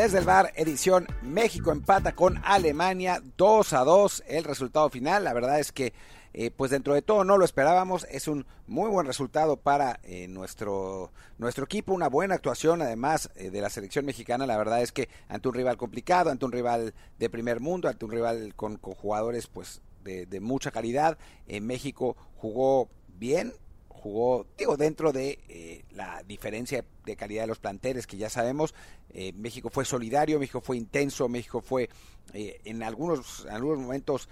Desde el bar, edición México empata con Alemania 2 a 2. El resultado final, la verdad es que, eh, pues dentro de todo no lo esperábamos. Es un muy buen resultado para eh, nuestro, nuestro equipo. Una buena actuación, además eh, de la selección mexicana. La verdad es que ante un rival complicado, ante un rival de primer mundo, ante un rival con, con jugadores, pues de, de mucha calidad. En México jugó bien, jugó, digo, dentro de eh, la diferencia de calidad de los planteles que ya sabemos, eh, México fue solidario, México fue intenso, México fue eh, en algunos, en algunos momentos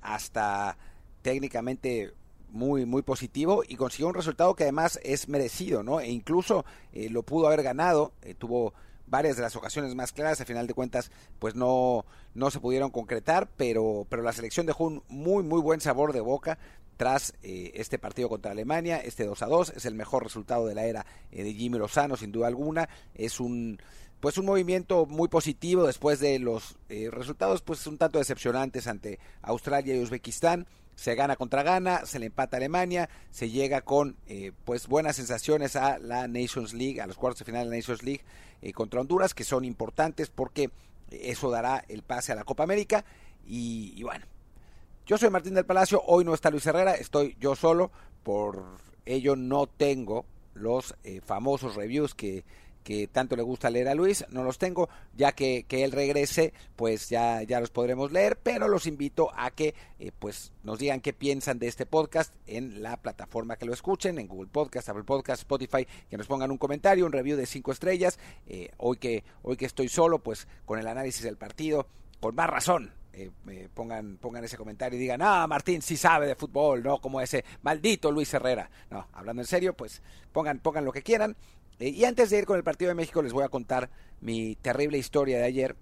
hasta técnicamente muy muy positivo y consiguió un resultado que además es merecido, ¿no? E incluso lo pudo haber ganado, tuvo varias de las ocasiones más claras, a final de cuentas pues no, no se pudieron concretar, pero, pero la selección dejó un muy muy buen sabor de boca tras eh, este partido contra Alemania, este 2 a 2, es el mejor resultado de la era eh, de Jimmy Lozano sin duda alguna, es un pues un movimiento muy positivo después de los eh, resultados pues un tanto decepcionantes ante Australia y Uzbekistán, se gana contra Ghana, se le empata a Alemania, se llega con eh, pues buenas sensaciones a la Nations League, a los cuartos de final de la Nations League eh, contra Honduras, que son importantes porque eso dará el pase a la Copa América. Y, y bueno, yo soy Martín del Palacio, hoy no está Luis Herrera, estoy yo solo, por ello no tengo los eh, famosos reviews que, que tanto le gusta leer a Luis, no los tengo, ya que, que él regrese, pues ya, ya los podremos leer, pero los invito a que eh, pues nos digan qué piensan de este podcast en la plataforma que lo escuchen, en Google Podcast, Apple Podcast, Spotify, que nos pongan un comentario, un review de cinco estrellas, eh, hoy, que, hoy que estoy solo, pues con el análisis del partido, con más razón, eh, pongan, pongan ese comentario y digan, ah, Martín sí sabe de fútbol, no como ese maldito Luis Herrera. No, hablando en serio, pues pongan, pongan lo que quieran. Eh, y antes de ir con el partido de México, les voy a contar mi terrible historia de ayer,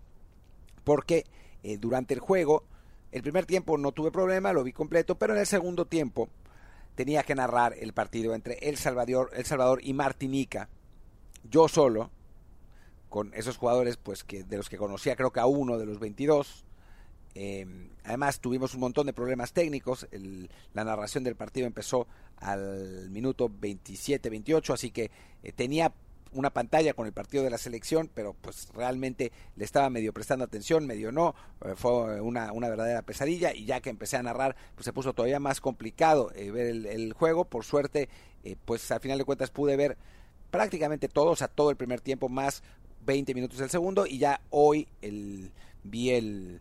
porque eh, durante el juego, el primer tiempo no tuve problema, lo vi completo, pero en el segundo tiempo tenía que narrar el partido entre El Salvador, El Salvador y Martinica, yo solo, con esos jugadores pues que de los que conocía creo que a uno de los 22 eh, además tuvimos un montón de problemas técnicos. El, la narración del partido empezó al minuto 27-28, así que eh, tenía una pantalla con el partido de la selección, pero pues realmente le estaba medio prestando atención, medio no, eh, fue una, una, verdadera pesadilla y ya que empecé a narrar, pues se puso todavía más complicado eh, ver el, juego, por suerte, pues al final de cuentas pude ver prácticamente todo, o sea, todo el primer tiempo más 20 minutos del segundo y ya hoy el, vi el,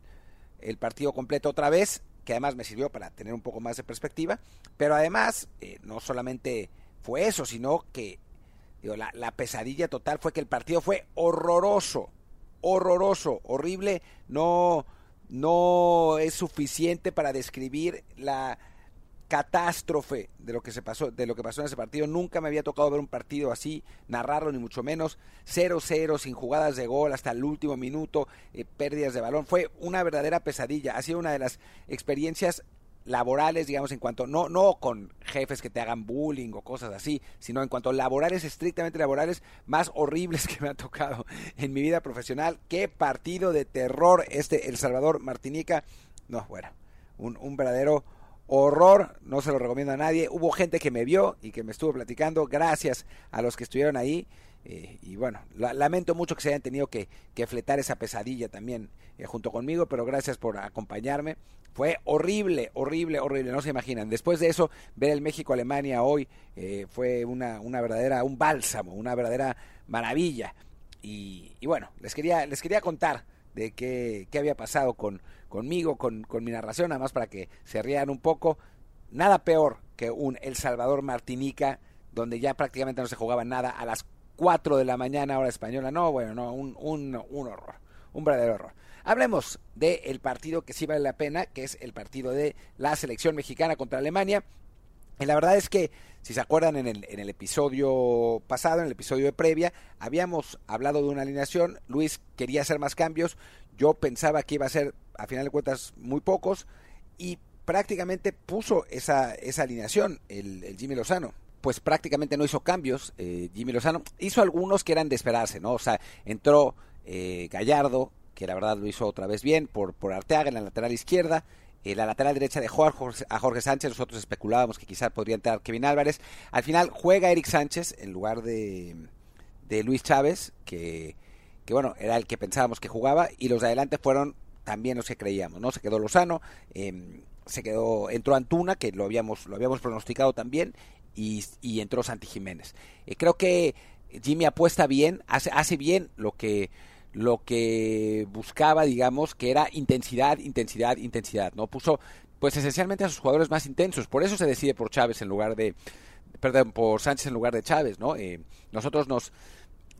el partido completo otra vez, que además me sirvió para tener un poco más de perspectiva, pero además eh, no solamente fue eso, sino que digo, la, la, pesadilla total fue que el partido fue horroroso, horroroso, horrible, no, no es suficiente para describir la catástrofe de lo que se pasó, de lo que pasó en ese partido. Nunca me había tocado ver un partido así, narrarlo ni mucho menos. 0-0, sin jugadas de gol hasta el último minuto, eh, pérdidas de balón. Fue una verdadera pesadilla. Ha sido una de las experiencias laborales, digamos, en cuanto, no, no con jefes que te hagan bullying o cosas así, sino en cuanto laborales, estrictamente laborales, más horribles que me ha tocado en mi vida profesional. Qué partido de terror este El Salvador Martinica. No, bueno, un, un verdadero horror, no se lo recomiendo a nadie. Hubo gente que me vio y que me estuvo platicando, gracias a los que estuvieron ahí. Eh, y bueno, la, lamento mucho que se hayan tenido que, que fletar esa pesadilla también eh, junto conmigo, pero gracias por acompañarme. Fue horrible, horrible, horrible, no se imaginan. Después de eso, ver el México-Alemania hoy eh, fue una, una verdadera, un bálsamo, una verdadera maravilla. Y, y bueno, les quería, les quería contar de qué, qué había pasado con, conmigo, con, con mi narración, nada más para que se rían un poco. Nada peor que un El Salvador Martinica, donde ya prácticamente no se jugaba nada a las 4 de la mañana, hora española. No, bueno, no, un, un, un horror, un verdadero horror. Hablemos del el partido que sí vale la pena, que es el partido de la selección mexicana contra Alemania. Y la verdad es que, si se acuerdan en el, en el episodio pasado, en el episodio de previa, habíamos hablado de una alineación. Luis quería hacer más cambios. Yo pensaba que iba a ser, a final de cuentas, muy pocos. Y prácticamente puso esa, esa alineación, el, Jimmy Lozano pues prácticamente no hizo cambios. Eh, Jimmy Lozano hizo algunos que eran de esperarse, ¿no? O sea, entró eh, Gallardo, que la verdad lo hizo otra vez bien, por, por Arteaga en la lateral izquierda. Eh, la lateral derecha dejó a Jorge, a Jorge, Sánchez, nosotros especulábamos que quizás podría entrar Kevin Álvarez. Al final juega Eric Sánchez en lugar de, de Luis Chávez, que, que bueno, era el que pensábamos que jugaba, y los de adelante fueron también los que creíamos, ¿no? Se quedó Lozano, em, se quedó, entró Antuna, que lo habíamos, lo habíamos pronosticado también, y, entró Santi Jiménez. Eh, creo que Jimmy apuesta bien, hace, hace bien lo que lo que buscaba, digamos, que era intensidad, intensidad, intensidad, ¿no? Puso, pues esencialmente a sus jugadores más intensos, por eso se decide por Chávez en lugar de, perdón, por Sánchez en lugar de Chávez, ¿no? Eh, nosotros nos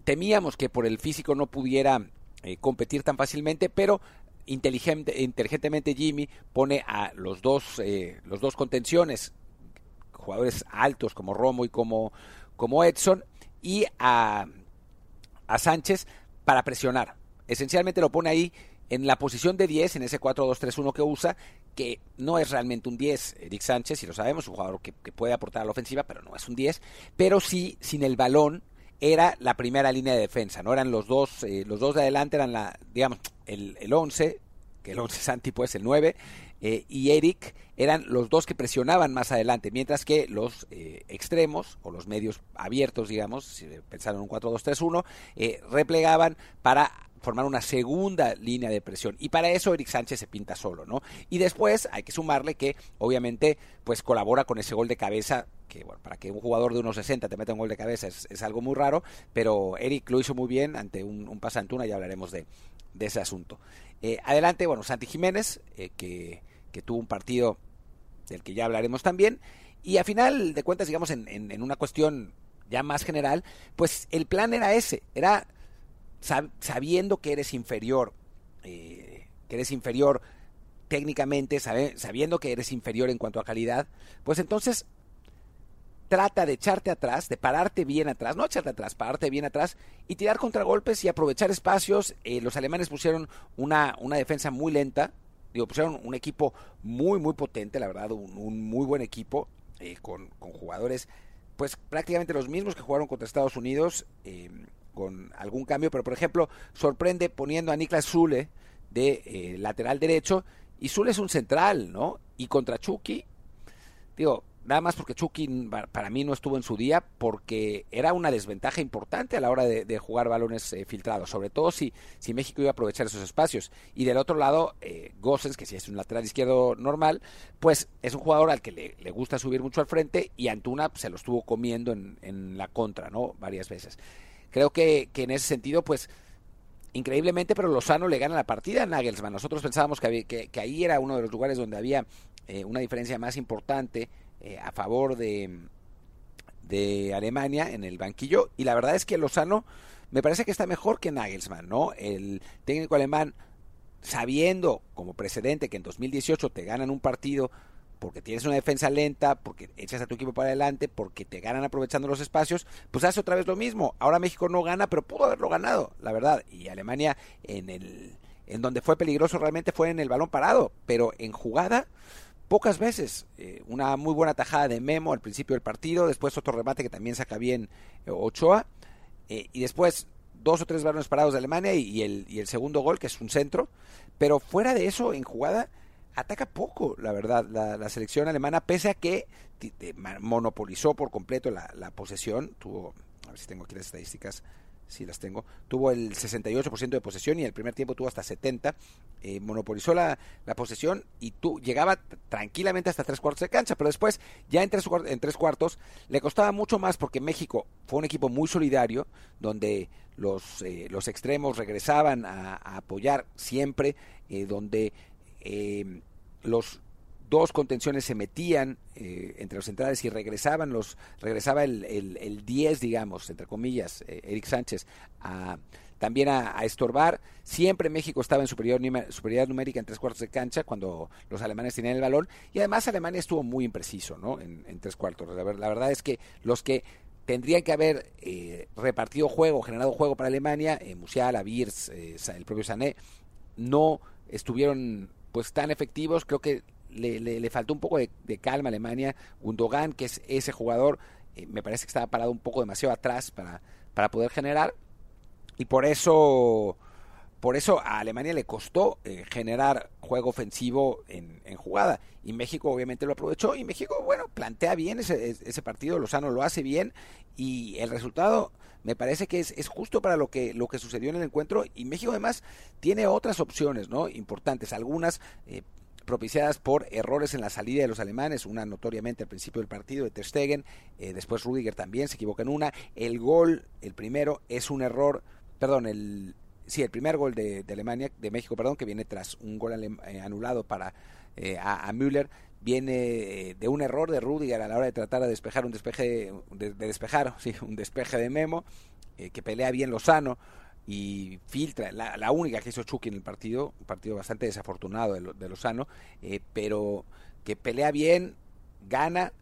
temíamos que por el físico no pudiera eh, competir tan fácilmente, pero inteligente, inteligentemente Jimmy pone a los dos, eh, los dos contenciones, jugadores altos como Romo y como, como Edson, y a, a Sánchez para presionar. Esencialmente lo pone ahí en la posición de 10, en ese 4-2-3-1 que usa, que no es realmente un 10, Eric Sánchez, y lo sabemos, un jugador que, puede aportar a la ofensiva, pero no es un 10, pero sí, sin el balón, era la primera línea de defensa, ¿no? Eran los dos, eh, los dos de adelante eran la, digamos, el, el 11, que el 11 Santi pues el 9, eh, y Eric eran los dos que presionaban más adelante, mientras que los eh, extremos o los medios abiertos, digamos, si pensaron un 4-2-3-1, eh, replegaban para formar una segunda línea de presión y para eso Eric Sánchez se pinta solo, ¿no? Y después hay que sumarle que obviamente pues colabora con ese gol de cabeza que bueno, para que un jugador de unos 60 te meta un gol de cabeza es, algo muy raro, pero Eric lo hizo muy bien ante un, un pasantuna, ya hablaremos de, de ese asunto. Eh, adelante, bueno, Santi Jiménez, eh, que, tuvo un partido del que ya hablaremos también. Y a final de cuentas, digamos, en, una cuestión ya más general, pues el plan era ese, era sabiendo que eres inferior, eh, que eres inferior técnicamente, sabiendo que eres inferior en cuanto a calidad, pues entonces trata de echarte atrás, de pararte bien atrás, no echarte atrás, pararte bien atrás y tirar contragolpes y aprovechar espacios. Eh, los alemanes pusieron una, una defensa muy lenta, digo, pusieron un equipo muy, muy potente, la verdad, un, muy buen equipo, eh, con, con, jugadores, pues prácticamente los mismos que jugaron contra Estados Unidos, eh, con algún cambio, pero por ejemplo, sorprende poniendo a Niklas Zule de lateral derecho, y Zule es un central, ¿no? Y contra Chucky, digo, nada más porque Chucky para mí no estuvo en su día, porque era una desventaja importante a la hora de, jugar balones eh, filtrados, sobre todo si, si México iba a aprovechar esos espacios. Y del otro lado, eh, que si es un lateral izquierdo normal, pues es un jugador al que le, gusta subir mucho al frente y Antuna se lo estuvo comiendo en, la contra, ¿no? Varias veces. Creo que, en ese sentido, pues increíblemente, pero Lozano le gana la partida a Nagelsmann. Nosotros pensábamos que, que, ahí era uno de los lugares donde había eh, una diferencia más importante eh, a favor de, de Alemania en el banquillo y la verdad es que Lozano me parece que está mejor que Nagelsmann, ¿no? El técnico alemán sabiendo como precedente que en 2018 te ganan un partido porque tienes una defensa lenta, porque echas a tu equipo para adelante, porque te ganan aprovechando los espacios, pues hace otra vez lo mismo. Ahora México no gana, pero pudo haberlo ganado, la verdad. Y Alemania en el en donde fue peligroso realmente fue en el balón parado, pero en jugada pocas veces. Eh, una muy buena tajada de Memo al principio del partido, después otro remate que también saca bien eh, Ochoa, eh, y después dos o tres balones parados de Alemania y, el, y el segundo gol, que es un centro. Pero fuera de eso, en jugada, ataca poco, la verdad, la, selección alemana, pese a que monopolizó por completo la, posesión, tuvo, a ver si tengo aquí las estadísticas, sí las tengo, tuvo el 68% de posesión y el primer tiempo tuvo hasta 70%, eh, monopolizó la, la, posesión y tú llegaba tranquilamente hasta tres cuartos de cancha, pero después ya en tres, en tres cuartos le costaba mucho más porque México fue un equipo muy solidario, donde los, eh, los extremos regresaban a, apoyar siempre, eh, donde los dos contenciones se metían eh, entre los centrales y regresaban los regresaba el, el, 10 digamos entre comillas eh, Eric Sánchez a, también a, estorbar. Siempre México estaba en superior, superioridad numérica en tres cuartos de cancha cuando los alemanes tenían el balón. Y además Alemania estuvo muy impreciso ¿no? en, tres cuartos. La, la, verdad es que los que tendrían que haber eh, repartido juego generado juego para Alemania Musiala, Birs, el propio Sané no estuvieron pues tan efectivos creo que le, le, faltó un poco de, calma a Alemania. Gundogan, que es ese jugador, eh, me parece que estaba parado un poco demasiado atrás para, para poder generar. Y por eso, por eso a Alemania le costó eh, generar juego ofensivo en, jugada. Y México obviamente lo aprovechó y México, bueno, plantea bien ese, ese partido, Lozano lo hace bien y el resultado me parece que es, es, justo para lo que, lo que sucedió en el encuentro y México además tiene otras opciones, ¿no? Importantes, algunas eh, propiciadas por errores en la salida de los alemanes, una notoriamente al principio del partido de Ter Stegen, eh, después Rudiger también se equivoca en una, el gol, el primero, es un error, perdón, el, sí, el primer gol de, Alemania, de México, perdón, que viene tras un gol eh, anulado para eh, a, Müller, viene de un error de Rudiger a la hora de tratar de despejar un despeje, de, despejar, sí, un despeje de Memo, que pelea bien Lozano, y filtra, la, única que hizo Chucky en el partido, un partido bastante desafortunado de, Lozano, eh, pero que pelea bien, gana,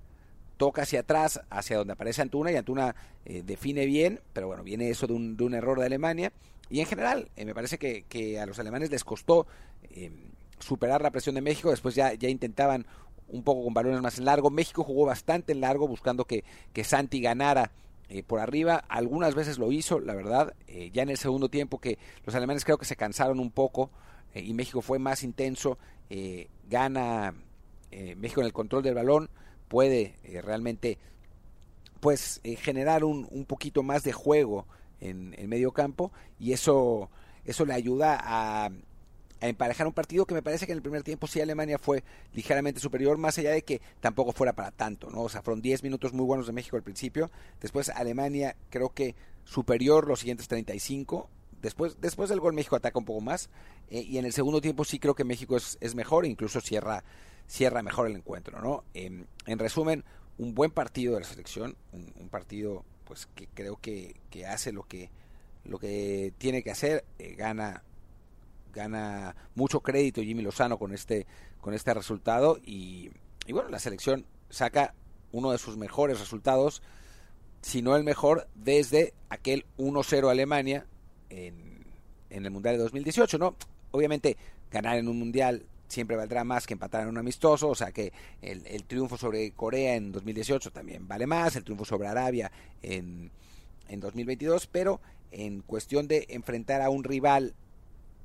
toca hacia atrás, hacia donde aparece Antuna, y Antuna eh, define bien, pero bueno, viene eso de un, de un error de Alemania, y en general, eh, me parece que, a los alemanes les costó superar la presión de México, después ya, intentaban un poco con balones más en largo, México jugó bastante en largo buscando que, que Santi ganara eh, por arriba. Algunas veces lo hizo, la verdad. Eh, ya en el segundo tiempo que los alemanes creo que se cansaron un poco eh, y México fue más intenso. gana México en el control del balón. Puede realmente pues generar un, un, poquito más de juego en el medio campo y eso, eso le ayuda a emparejar un partido que me parece que en el primer tiempo sí Alemania fue ligeramente superior, más allá de que tampoco fuera para tanto, ¿no? O sea, fueron 10 minutos muy buenos de México al principio, después Alemania creo que superior los siguientes 35, después, después del gol México ataca un poco más, eh, y en el segundo tiempo sí creo que México es, es mejor, incluso cierra, cierra mejor el encuentro, ¿no? en resumen, un buen partido de la selección, un, partido pues que creo que, que, hace lo que, lo que tiene que hacer, eh, gana gana mucho crédito Jimmy Lozano con este, con este resultado y, bueno, la selección saca uno de sus mejores resultados, si no el mejor, desde aquel 1-0 Alemania en, en el Mundial de 2018, ¿no? Obviamente ganar en un Mundial siempre valdrá más que empatar en un amistoso, o sea que el, triunfo sobre Corea en 2018 también vale más, el triunfo sobre Arabia en, en 2022, pero en cuestión de enfrentar a un rival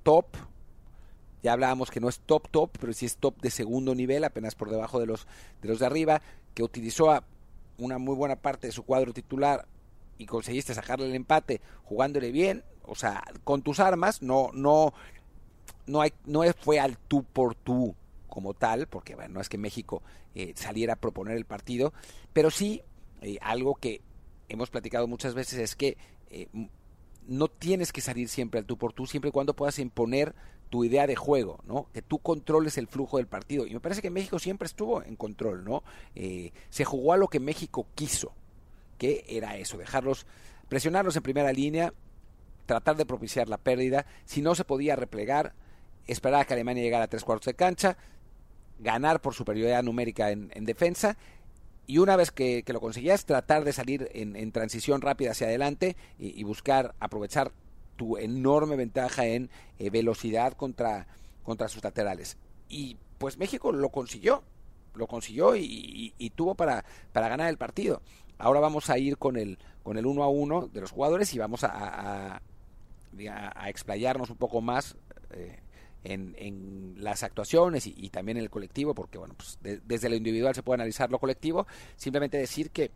top. Ya hablábamos que no es top top, pero sí es top de segundo nivel, apenas por debajo de los de los de arriba, que utilizó a una muy buena parte de su cuadro titular y conseguiste sacarle el empate jugándole bien, o sea, con tus armas, no no no hay no fue al tú por tú como tal, porque bueno, no es que México eh, saliera a proponer el partido, pero sí eh, algo que hemos platicado muchas veces es que eh, no tienes que salir siempre al tú por tú, siempre y cuando puedas imponer tu idea de juego, ¿no? Que tú controles el flujo del partido. Y me parece que México siempre estuvo en control, ¿no? Eh, se jugó a lo que México quiso, que era eso, dejarlos, presionarlos en primera línea, tratar de propiciar la pérdida. Si no se podía replegar, esperar a que Alemania llegara a tres cuartos de cancha, ganar por superioridad numérica en, en defensa y una vez que, lo conseguías, tratar de salir en, transición rápida hacia adelante y, buscar aprovechar tu enorme ventaja en eh, velocidad contra, contra sus laterales. Y pues México lo consiguió, lo consiguió y, tuvo para, para ganar el partido. Ahora vamos a ir con el, con el uno a uno de los jugadores y vamos a, a, a explayarnos un poco más eh, en, las actuaciones y, también en el colectivo, porque bueno, pues desde lo individual se puede analizar lo colectivo, simplemente decir que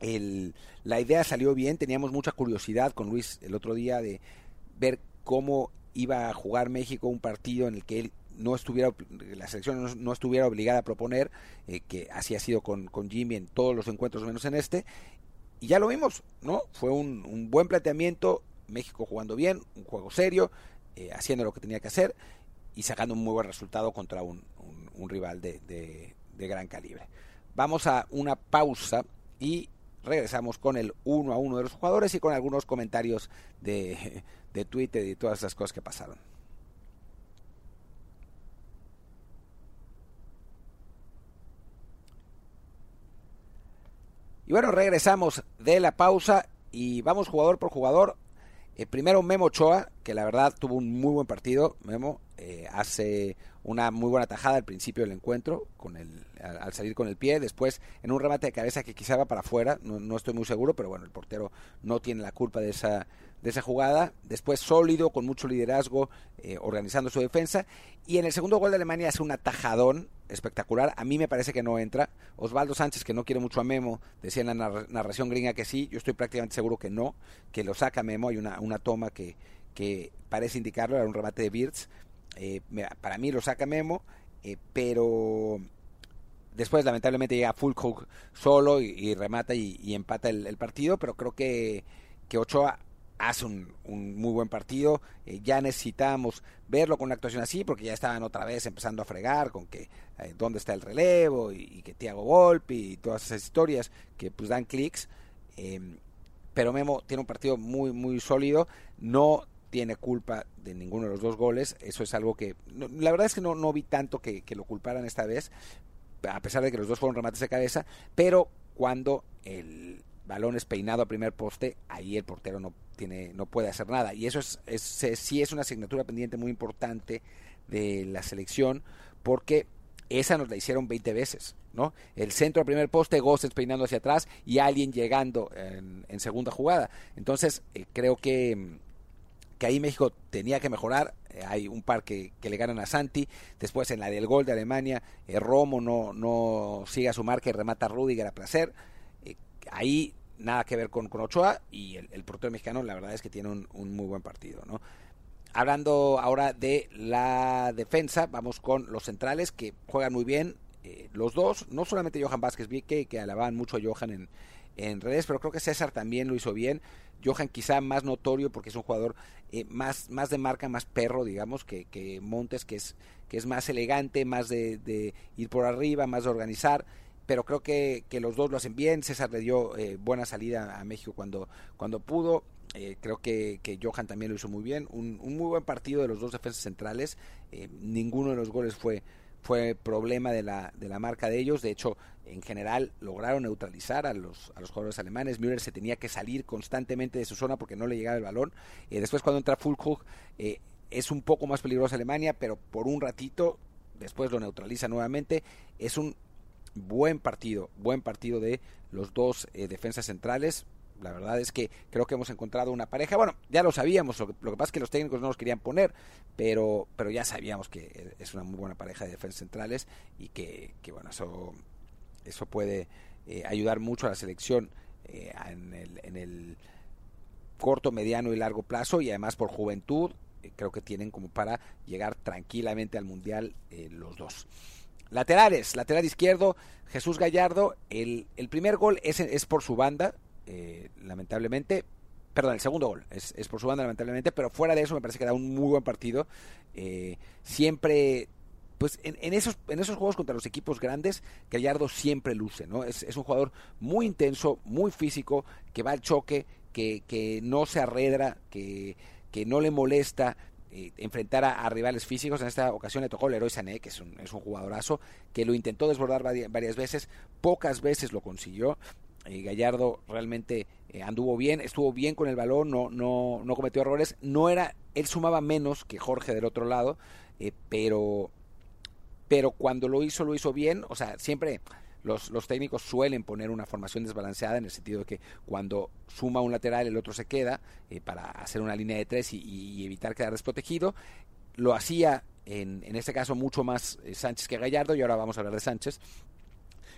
el, la idea salió bien, teníamos mucha curiosidad con Luis el otro día de ver cómo iba a jugar México un partido en el que él no estuviera la selección no, estuviera obligada a proponer eh, que así ha sido con, con Jimmy en todos los encuentros menos en este. Y ya lo vimos no fue un, un buen planteamiento México jugando bien un juego serio eh, haciendo lo que tenía que hacer y sacando un muy buen resultado contra un, rival de, de, gran calibre. Vamos a una pausa y regresamos con el uno a uno de los jugadores y con algunos comentarios de, de Twitter y todas esas cosas que pasaron. Y bueno, regresamos de la pausa y vamos jugador por jugador. Eh, primero Memo Ochoa, que la verdad tuvo un muy buen partido. Memo eh, hace una muy buena tajada al principio del encuentro, con el, al, salir con el pie. Después, en un remate de cabeza que quizá va para afuera, no, estoy muy seguro, pero bueno, el portero no tiene la culpa de esa, de esa jugada, después sólido, con mucho liderazgo, eh, organizando su defensa, y en el segundo gol de Alemania hace un atajadón espectacular, a mí me parece que no entra, Osvaldo Sánchez, que no quiere mucho a Memo, decía en la narración gringa que sí, yo estoy prácticamente seguro que no, que lo saca Memo, hay una, una toma que, que parece indicarlo, era un remate de Birds, eh, para mí lo saca Memo, eh, pero después lamentablemente llega Fulcook solo y, remata y, empata el, partido, pero creo que, que Ochoa hace un, muy buen partido. Eh, ya necesitamos verlo con una actuación así, porque ya estaban otra vez empezando a fregar con que eh, dónde está el relevo y, que Tiago Volpi y todas esas historias que pues dan clics. Em, pero Memo tiene un partido muy, muy sólido. No tiene culpa de ninguno de los dos goles. Eso es algo que. la verdad es que no, no vi tanto que lo culparan esta vez, a pesar de que los dos fueron remates de cabeza. Pero cuando el balón es peinado a primer poste, ahí el portero no tiene, no puede hacer nada. Y eso es, es, sí es una asignatura pendiente muy importante de la selección, porque esa nos la hicieron 20 veces, ¿no? El centro al primer poste, Gosses peinando hacia atrás y alguien llegando en, segunda jugada. Entonces, eh, creo que, que ahí México tenía que mejorar. Eh, hay un par que, que, le ganan a Santi. Después, en la del gol de Alemania, eh, Romo no, no sigue a su marca y remata a Rudiger a placer. Ahí nada que ver con, con Ochoa y el, portero mexicano la verdad es que tiene un, muy buen partido, ¿no? Hablando ahora de la defensa, vamos con los centrales que juegan muy bien, eh, los dos, no solamente Johan Vázquez, vi que, que alababan mucho a Johan en, en redes, pero creo que César también lo hizo bien. Johan quizá más notorio porque es un jugador eh, más, más de marca, más perro, digamos, que, que Montes, que es, que es más elegante, más de, de ir por arriba, más de organizar pero creo que, que los dos lo hacen bien. César le dio eh, buena salida a México cuando, cuando pudo. Eh, creo que, que, Johan también lo hizo muy bien. Un, un, muy buen partido de los dos defensas centrales. Eh, ninguno de los goles fue, fue problema de la, de la marca de ellos. De hecho, en general lograron neutralizar a los, a los jugadores alemanes. Müller se tenía que salir constantemente de su zona porque no le llegaba el balón. después cuando entra Fulkrug es un poco más peligrosa Alemania, pero por un ratito después lo neutraliza nuevamente. Es un buen partido, buen partido de los dos eh, defensas centrales. La verdad es que creo que hemos encontrado una pareja. Bueno, ya lo sabíamos, lo que, pasa es que los técnicos no los querían poner, pero, pero ya sabíamos que es una muy buena pareja de defensas centrales y que, bueno, eso, eso puede eh, ayudar mucho a la selección eh, en, el, en el corto, mediano y largo plazo y además por juventud creo que tienen como para llegar tranquilamente al Mundial los dos. Laterales, lateral izquierdo, Jesús Gallardo. El, el primer gol es, es por su banda, eh, lamentablemente. Perdón, el segundo gol es, es, por su banda, lamentablemente. Pero fuera de eso, me parece que da un muy buen partido. Eh, siempre pues en, en, esos, en esos juegos contra los equipos grandes, Gallardo siempre luce, ¿no? Es, es un jugador muy intenso, muy físico, que va al choque, que, que no se arredra, que, que no le molesta, eh, enfrentar a, rivales físicos. En esta ocasión le tocó héroe Sané, que es un, es un jugadorazo, que lo intentó desbordar varias veces, pocas veces lo consiguió. Eh, Gallardo realmente eh, anduvo bien, estuvo bien con el balón, no, no, no cometió errores. No era, él sumaba menos que Jorge del otro lado, pero, pero cuando lo hizo, lo hizo bien. O sea, siempre los, los, técnicos suelen poner una formación desbalanceada en el sentido de que cuando suma un lateral el otro se queda eh, para hacer una línea de tres y, evitar quedar desprotegido. Lo hacía en, en este caso mucho más eh, Sánchez que Gallardo y ahora vamos a hablar de Sánchez.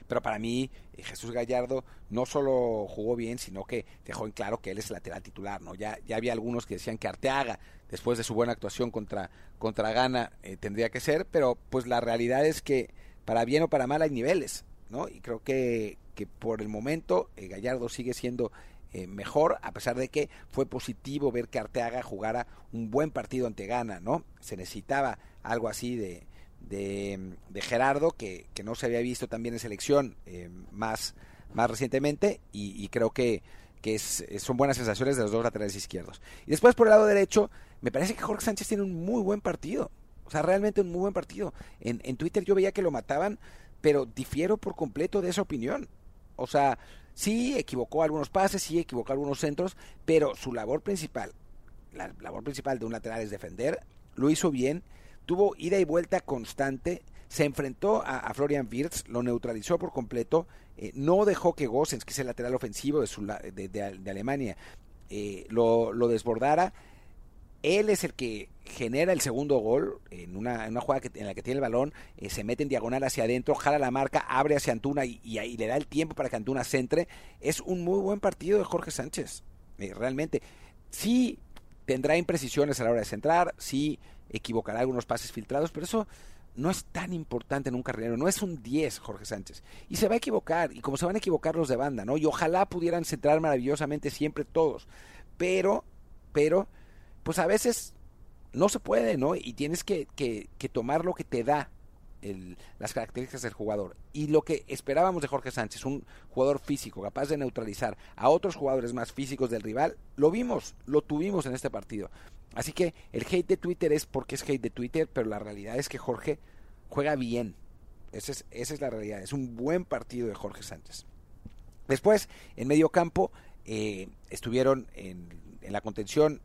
Pero para mí eh, Jesús Gallardo no solo jugó bien, sino que dejó en claro que él es lateral titular. ¿no? Ya, ya había algunos que decían que Arteaga, después de su buena actuación contra, contra Ghana, tendría que ser, pero pues la realidad es que para bien o para mal hay niveles. Y creo que, que por el momento eh, Gallardo sigue siendo eh, mejor, a pesar de que fue positivo ver que Arteaga jugara un buen partido ante Gana, ¿no? Se necesitaba algo así de, de, Gerardo, que, que, no se había visto también en selección eh, más, más recientemente, y, creo que, que es, son buenas sensaciones de los dos laterales izquierdos. Y después por el lado derecho, me parece que Jorge Sánchez tiene un muy buen partido. O sea, realmente un muy buen partido. En, en Twitter yo veía que lo mataban pero difiero por completo de esa opinión. O sea, sí equivocó algunos pases, sí equivocó algunos centros, pero su labor principal, la labor principal de un lateral es defender, lo hizo bien, tuvo ida y vuelta constante, se enfrentó a, Florian Wirtz, lo neutralizó por completo, eh, no dejó que Gossens, que es el lateral ofensivo de, su, de, de, Alemania, eh, lo, lo, desbordara. Él es el que genera el segundo gol en una, una jugada en la que tiene el balón, eh, se mete en diagonal hacia adentro, jala la marca, abre hacia Antuna y, y, le da el tiempo para que Antuna centre. Es un muy buen partido de Jorge Sánchez, eh, realmente. Sí tendrá imprecisiones a la hora de centrar, sí equivocará algunos pases filtrados, pero eso no es tan importante en un carrilero, no es un 10 Jorge Sánchez. Y se va a equivocar, y como se van a equivocar los de banda, ¿no? Y ojalá pudieran centrar maravillosamente siempre todos. Pero, pero, pues a veces no se puede, ¿no? Y tienes que, que, que tomar lo que te da el, las características del jugador. Y lo que esperábamos de Jorge Sánchez, un jugador físico capaz de neutralizar a otros jugadores más físicos del rival, lo vimos, lo tuvimos en este partido. Así que el hate de Twitter es porque es hate de Twitter, pero la realidad es que Jorge juega bien. Esa es, esa es la realidad. Es un buen partido de Jorge Sánchez. Después, en medio campo, eh, estuvieron en, en la contención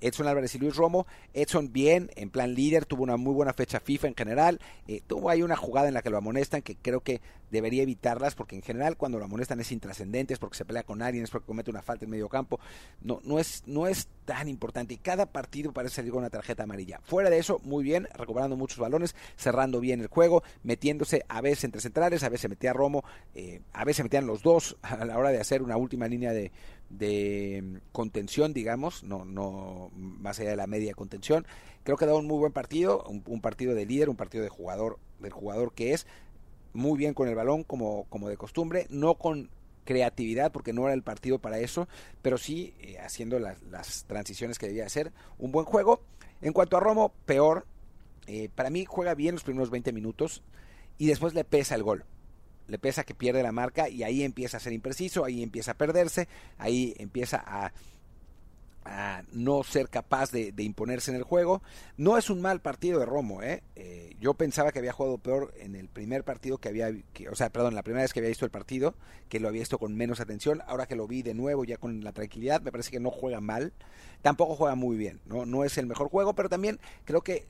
Edson Álvarez y Luis Romo. Edson bien, en plan líder, tuvo una muy buena fecha FIFA en general. Eh, tuvo ahí una jugada en la que lo amonestan que creo que debería evitarlas porque en general cuando lo amonestan es intrascendente, es porque se pelea con alguien, es porque comete una falta en medio campo. No, no, es, no es tan importante y cada partido parece salir con una tarjeta amarilla. Fuera de eso, muy bien, recuperando muchos balones, cerrando bien el juego, metiéndose a veces entre centrales, a veces metía Romo, eh, a veces metían los dos a la hora de hacer una última línea de, de contención, digamos, no, no más allá de la media contención. Creo que dado un muy buen partido, un, un, partido de líder, un partido de jugador, del jugador que es, muy bien con el balón como, como de costumbre, no con creatividad porque no era el partido para eso, pero sí eh, haciendo las, las, transiciones que debía hacer. Un buen juego. En cuanto a Romo, peor. Eh, para mí juega bien los primeros 20 minutos y después le pesa el gol le pesa que pierde la marca y ahí empieza a ser impreciso, ahí empieza a perderse, ahí empieza a, a no ser capaz de, imponerse en el juego. No es un mal partido de Romo, ¿eh? ¿eh? yo pensaba que había jugado peor en el primer partido que había, que, o sea, perdón, la primera vez que había visto el partido, que lo había visto con menos atención, ahora que lo vi de nuevo ya con la tranquilidad, me parece que no juega mal, tampoco juega muy bien, no, no es el mejor juego, pero también creo que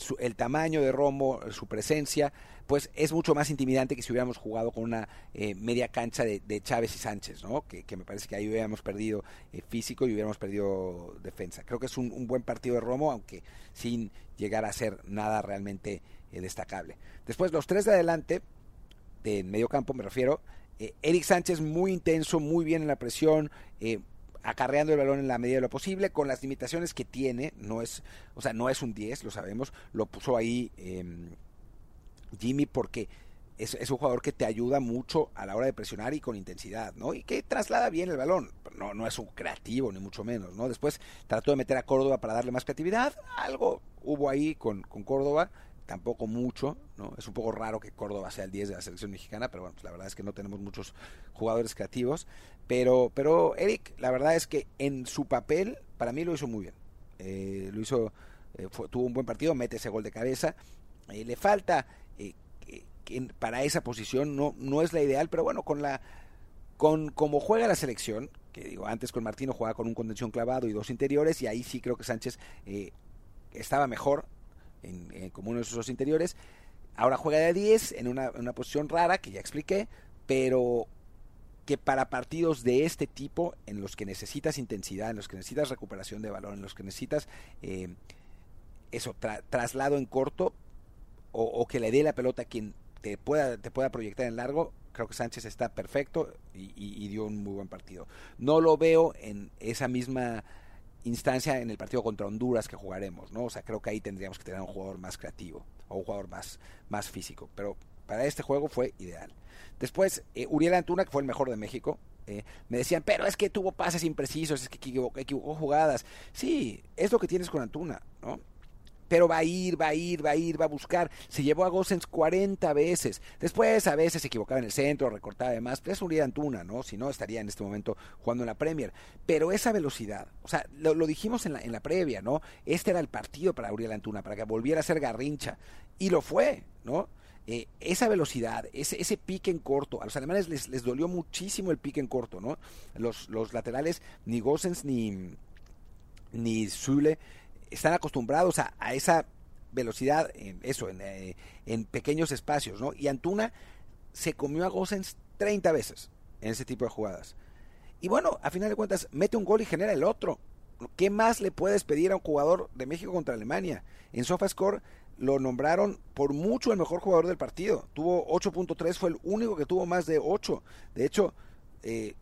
su, el tamaño de Romo, su presencia, pues es mucho más intimidante que si hubiéramos jugado con una eh, media cancha de, Chávez y Sánchez, ¿no? Que, me parece que ahí hubiéramos perdido eh, físico y hubiéramos perdido defensa. Creo que es un, buen partido de Romo, aunque sin llegar a ser nada realmente eh, destacable. Después, los tres de adelante, de medio campo me refiero, eh, Eric Sánchez muy intenso, muy bien en la presión, acarreando el balón en la medida de lo posible, con las limitaciones que tiene, no es, o sea, no es un 10, lo sabemos, lo puso ahí eh, Jimmy porque es, es, un jugador que te ayuda mucho a la hora de presionar y con intensidad, ¿no? Y que traslada bien el balón, no, no es un creativo, ni mucho menos, ¿no? Después trató de meter a Córdoba para darle más creatividad, algo hubo ahí con, con Córdoba, tampoco mucho, ¿no? Es un poco raro que Córdoba sea el 10 de la selección mexicana, pero bueno, pues la verdad es que no tenemos muchos jugadores creativos. Pero, pero Eric, la verdad es que en su papel, para mí lo hizo muy bien. Eh, lo hizo, eh, tuvo un buen partido, mete ese gol de cabeza. Eh, le falta para esa posición, no, no es la ideal, pero bueno, con la con como juega la selección, que digo, antes con Martino jugaba con un contención clavado y dos interiores, y ahí sí creo que Sánchez estaba mejor, como uno de sus dos interiores. Ahora juega de 10 en una, en una, posición rara que ya expliqué, pero que para partidos de este tipo, en los que necesitas intensidad, en los que necesitas recuperación de balón, en los que necesitas eh, eso, tra traslado en corto, o, que le dé la pelota a quien te pueda, te pueda proyectar en largo, creo que Sánchez está perfecto y, y, y dio un muy buen partido. No lo veo en esa misma instancia en el partido contra Honduras que jugaremos, ¿no? O sea, creo que ahí tendríamos que tener un jugador más creativo o un jugador más, más físico, pero para este juego fue ideal. Después, eh, Uriel Antuna, que fue el mejor de México, eh, me decían, pero es que tuvo pases imprecisos, es que equivocó, jugadas. Sí, es lo que tienes con Antuna, ¿no? pero va a ir, va a ir, va a ir, va a buscar. Se llevó a Gosens 40 veces. Después a veces se equivocaba en el centro, recortaba además. Pero es un Antuna, ¿no? Si no, estaría en este momento jugando en la Premier. Pero esa velocidad, o sea, lo, lo dijimos en la, en la, previa, ¿no? Este era el partido para Uriel Antuna, para que volviera a ser garrincha. Y lo fue, ¿no? Eh, esa velocidad, ese, ese, pique en corto, a los alemanes les, les, dolió muchísimo el pique en corto, ¿no? Los, los laterales, ni Gosens ni, ni Zule están acostumbrados a, a esa velocidad, en eso, en, eh, en, pequeños espacios, ¿no? Y Antuna se comió a Gosens 30 veces en ese tipo de jugadas. Y bueno, a final de cuentas, mete un gol y genera el otro. ¿Qué más le puedes pedir a un jugador de México contra Alemania? En SofaScore lo nombraron por mucho el mejor jugador del partido. Tuvo 8.3, fue el único que tuvo más de 8. De hecho, eh,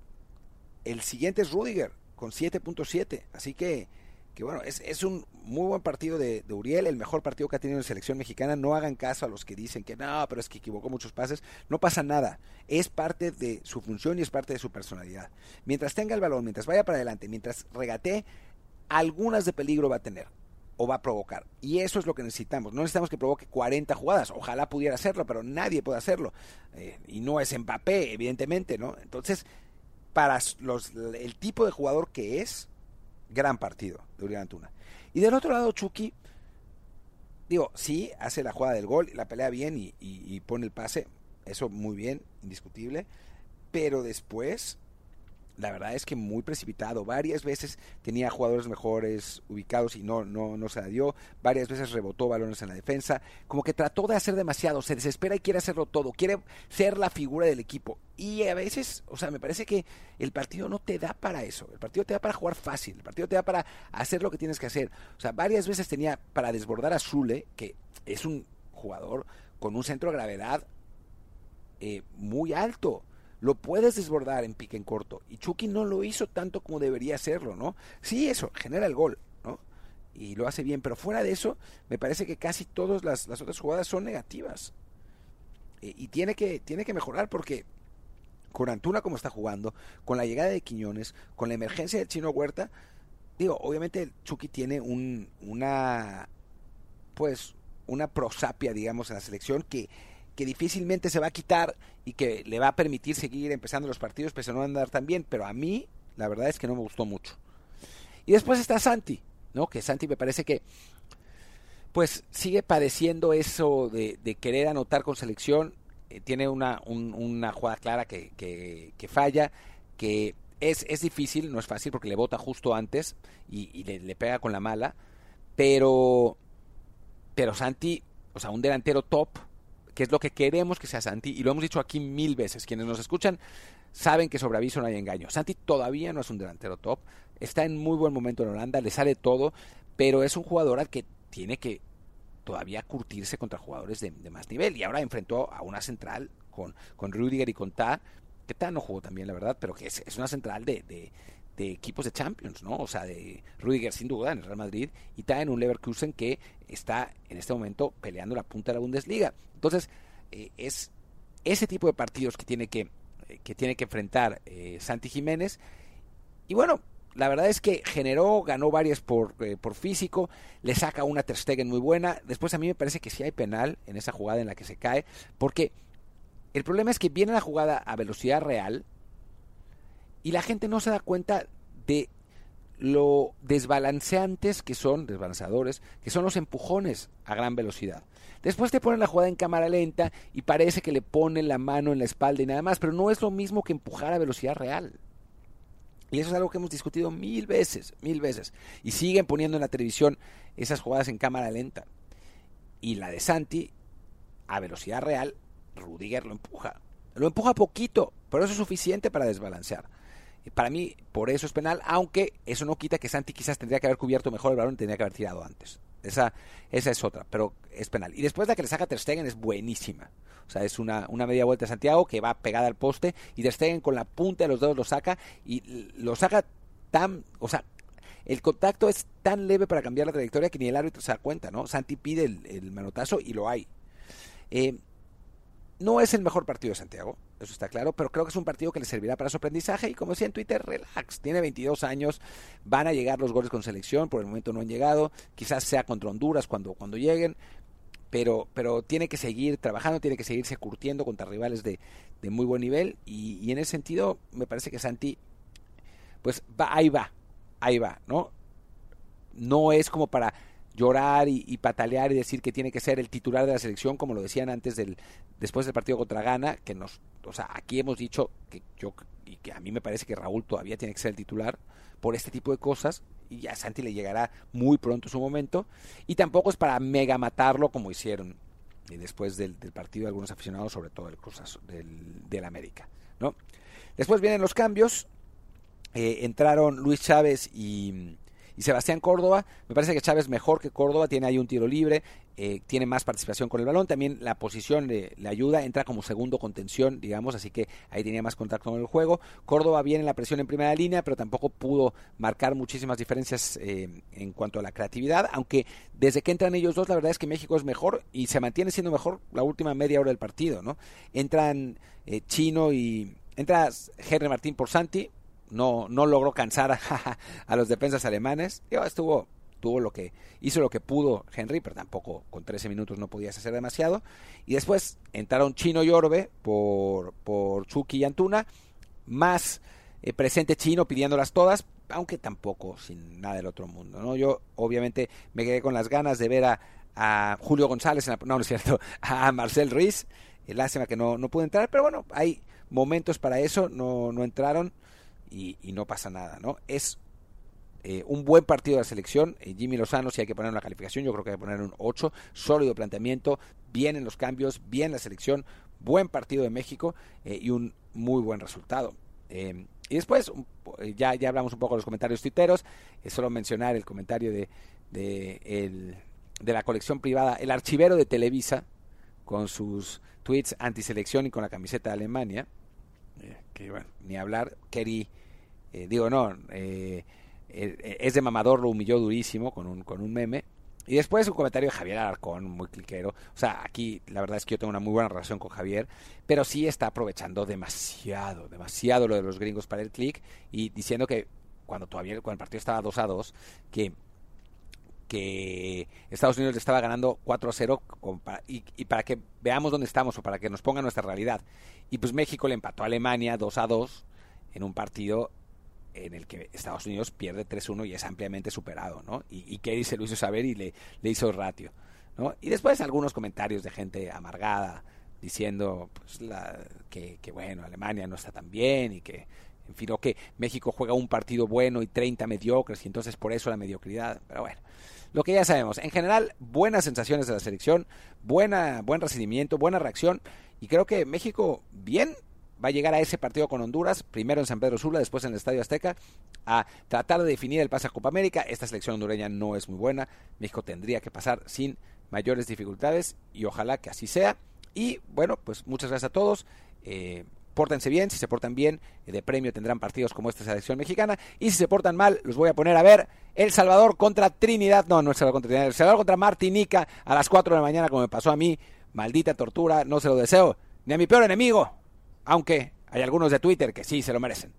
el siguiente es Rudiger con 7.7. Así que, que bueno, es, es, un muy buen partido de, de, Uriel, el mejor partido que ha tenido en selección mexicana. No hagan caso a los que dicen que no, pero es que equivocó muchos pases. No pasa nada. Es parte de su función y es parte de su personalidad. Mientras tenga el balón, mientras vaya para adelante, mientras regatee, algunas de peligro va a tener o va a provocar. Y eso es lo que necesitamos. No necesitamos que provoque 40 jugadas. Ojalá pudiera hacerlo, pero nadie puede hacerlo. Eh, y no es Mbappé, evidentemente, ¿no? Entonces, para el tipo de jugador que es, gran partido de Urián Antuna. Y del otro lado, Chucky, digo, sí, hace la jugada del gol, la pelea bien y pone el pase. Eso muy bien, indiscutible. Pero después la verdad es que muy precipitado. Varias veces tenía jugadores mejores ubicados y no, no, no se la dio. Varias veces rebotó balones en la defensa. Como que trató de hacer demasiado. Se desespera y quiere hacerlo todo. Quiere ser la figura del equipo. Y a veces, o sea, me parece que el partido no te da para eso. El partido te da para jugar fácil. El partido te da para hacer lo que tienes que hacer. O sea, varias veces tenía para desbordar a Zule, que es un jugador con un centro de gravedad eh, muy alto lo puedes desbordar en pique en corto. Y Chucky no lo hizo tanto como debería hacerlo, ¿no? Sí, eso, genera el gol, ¿no? Y lo hace bien, pero fuera de eso, me parece que casi todas las, las otras jugadas son negativas. E, y tiene que, tiene que mejorar porque con Antuna como está jugando, con la llegada de Quiñones, con la emergencia del Chino Huerta, digo, obviamente Chucky tiene un, una, pues, una prosapia, digamos, en la selección que que difícilmente se va a quitar y que le va a permitir seguir empezando los partidos, pese a no andar tan bien, pero a mí la verdad es que no me gustó mucho. Y después está Santi, ¿no? Que Santi me parece que pues sigue padeciendo eso de, querer anotar con selección, eh, tiene una, un, una jugada clara que, que, falla, que es, es, difícil, no es fácil porque le bota justo antes y, y le, le, pega con la mala, pero, pero Santi, o sea, un delantero top, que es lo que queremos que sea Santi, y lo hemos dicho aquí mil veces. Quienes nos escuchan saben que sobre aviso no hay engaño. Santi todavía no es un delantero top, está en muy buen momento en Holanda, le sale todo, pero es un jugador al que tiene que todavía curtirse contra jugadores de, más nivel. Y ahora enfrentó a una central con, con Rudiger y con Ta, que Ta no jugó también, la verdad, pero que es, una central de, de equipos de Champions, ¿no? O sea, de Rudiger sin duda en el Real Madrid y en un Leverkusen que está en este momento peleando la punta de la Bundesliga. Entonces, eh, es ese tipo de partidos que tiene que, eh, que, tiene que enfrentar eh, Santi Jiménez. Y bueno, la verdad es que generó, ganó varias por, eh, por físico, le saca una Ter Stegen muy buena. Después a mí me parece que sí hay penal en esa jugada en la que se cae, porque el problema es que viene la jugada a velocidad real, y la gente no se da cuenta de lo desbalanceantes que son, desbalanceadores, que son los empujones a gran velocidad. Después te ponen la jugada en cámara lenta y parece que le ponen la mano en la espalda y nada más, pero no es lo mismo que empujar a velocidad real. Y eso es algo que hemos discutido mil veces, mil veces. Y siguen poniendo en la televisión esas jugadas en cámara lenta. Y la de Santi, a velocidad real, Rudiger lo empuja. Lo empuja poquito, pero eso es suficiente para desbalancear. Para mí, por eso es penal, aunque eso no quita que Santi quizás tendría que haber cubierto mejor el balón y tendría que haber tirado antes. Esa, esa es otra, pero es penal. Y después la que le saca Ter Stegen es buenísima. O sea, es una, una media vuelta de Santiago que va pegada al poste y Ter Stegen con la punta de los dedos lo saca y lo saca tan... O sea, el contacto es tan leve para cambiar la trayectoria que ni el árbitro se da cuenta, ¿no? Santi pide el, el manotazo y lo hay. Eh, no es el mejor partido de Santiago, eso está claro, pero creo que es un partido que le servirá para su aprendizaje y como decía en Twitter, relax, tiene 22 años, van a llegar los goles con selección, por el momento no han llegado, quizás sea contra Honduras cuando, cuando lleguen, pero, pero tiene que seguir trabajando, tiene que seguirse curtiendo contra rivales de, de muy buen nivel y, y, en ese sentido me parece que Santi, pues va, ahí va, ahí va, ¿no? No es como para llorar y, patalear y decir que tiene que ser el titular de la selección, como lo decían antes del después del partido contra Ghana, que nos, o sea, aquí hemos dicho que yo y que a mí me parece que Raúl todavía tiene que ser el titular por este tipo de cosas y a Santi le llegará muy pronto su momento y tampoco es para mega matarlo como hicieron después del, del, partido de algunos aficionados, sobre todo el Cruz del, del América, ¿no? Después vienen los cambios eh, entraron Luis Chávez y, Sebastián Córdoba. Me parece que Chávez mejor que Córdoba, tiene ahí un tiro libre, eh, tiene más participación con el balón, también la posición le, ayuda, entra como segundo contención, digamos, así que ahí tenía más contacto con el juego. Córdoba viene en la presión en primera línea, pero tampoco pudo marcar muchísimas diferencias eh, en cuanto a la creatividad, aunque desde que entran ellos dos, la verdad es que México es mejor y se mantiene siendo mejor la última media hora del partido, ¿no? Entran Chino y... Entra Henry Martín por Santi, no, no logró cansar a, los defensas alemanes. estuvo, tuvo lo que, hizo lo que pudo Henry, pero tampoco con 13 minutos no podías hacer demasiado. Y después entraron Chino y Orbe por, por Chucky y Antuna, más eh, presente Chino pidiéndolas todas, aunque tampoco sin nada del otro mundo. ¿no? Yo obviamente me quedé con las ganas de ver a, a Julio González, en la, no, no es cierto, a Marcel Ruiz. Lástima que no, no pudo entrar, pero bueno, hay momentos para eso, no, no entraron y, no pasa nada, ¿no? Es eh, un buen partido de la selección. Eh, Jimmy Lozano, si hay que poner una calificación, yo creo que hay que poner un 8. Sólido planteamiento, bien en los cambios, bien la selección, buen partido de México eh, y un muy buen resultado. y después, ya, ya hablamos un poco de los comentarios tuiteros. Es solo mencionar el comentario de, de, de la colección privada, el archivero de Televisa, con sus tweets antiselección y con la camiseta de Alemania que bueno, ni hablar, Kerry, eh, digo, no, eh, eh, es de mamador, lo humilló durísimo con un, con un meme. Y después un comentario de Javier Alarcón, muy cliquero. O sea, aquí la verdad es que yo tengo una muy buena relación con Javier, pero sí está aprovechando demasiado, demasiado lo de los gringos para el click y diciendo que cuando todavía cuando el partido estaba 2 a 2, que que Estados Unidos le estaba ganando 4 a 0 y, para que veamos dónde estamos o para que nos ponga nuestra realidad. Y pues México le empató a Alemania 2 a 2 en un partido en el que Estados Unidos pierde 3-1 y es ampliamente superado, ¿no? Y, y Kerry se lo saber y le, le hizo ratio, ¿no? Y después algunos comentarios de gente amargada diciendo pues, la, que, bueno, Alemania no está tan bien y que, en que México juega un partido bueno y 30 mediocres y entonces por eso la mediocridad, pero bueno lo que ya sabemos. En general, buenas sensaciones de la selección, buena, buen recibimiento, buena reacción. Y creo que México, bien, va a llegar a ese partido con Honduras, primero en San Pedro Sula, después en el Estadio Azteca, a tratar de definir el pase a Copa América. Esta selección hondureña no es muy buena. México tendría que pasar sin mayores dificultades y ojalá que así sea. Y bueno, pues muchas gracias a todos. Eh, pórtense bien, si se portan bien, eh, de premio tendrán partidos como esta selección mexicana, y si se portan mal, los voy a poner a ver El Salvador contra Trinidad, no, no El Salvador contra Trinidad, El Salvador contra Martinica a las 4 de la mañana, como me pasó a mí, maldita tortura, no se lo deseo, ni a mi peor enemigo, aunque hay algunos de Twitter que sí se lo merecen.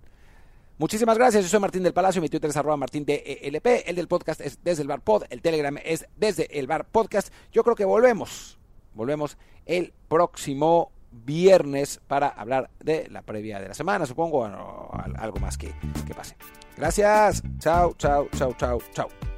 Muchísimas gracias, yo soy Martín del Palacio, mi Twitter es arroba martín DELP, el del podcast es desde el bar pod, el Telegram es desde el bar podcast, yo creo que volvemos, volvemos el próximo viernes para hablar de la previa de la semana, supongo, o algo más que, que pase. Gracias. Chao, chao, chao, chao, chao.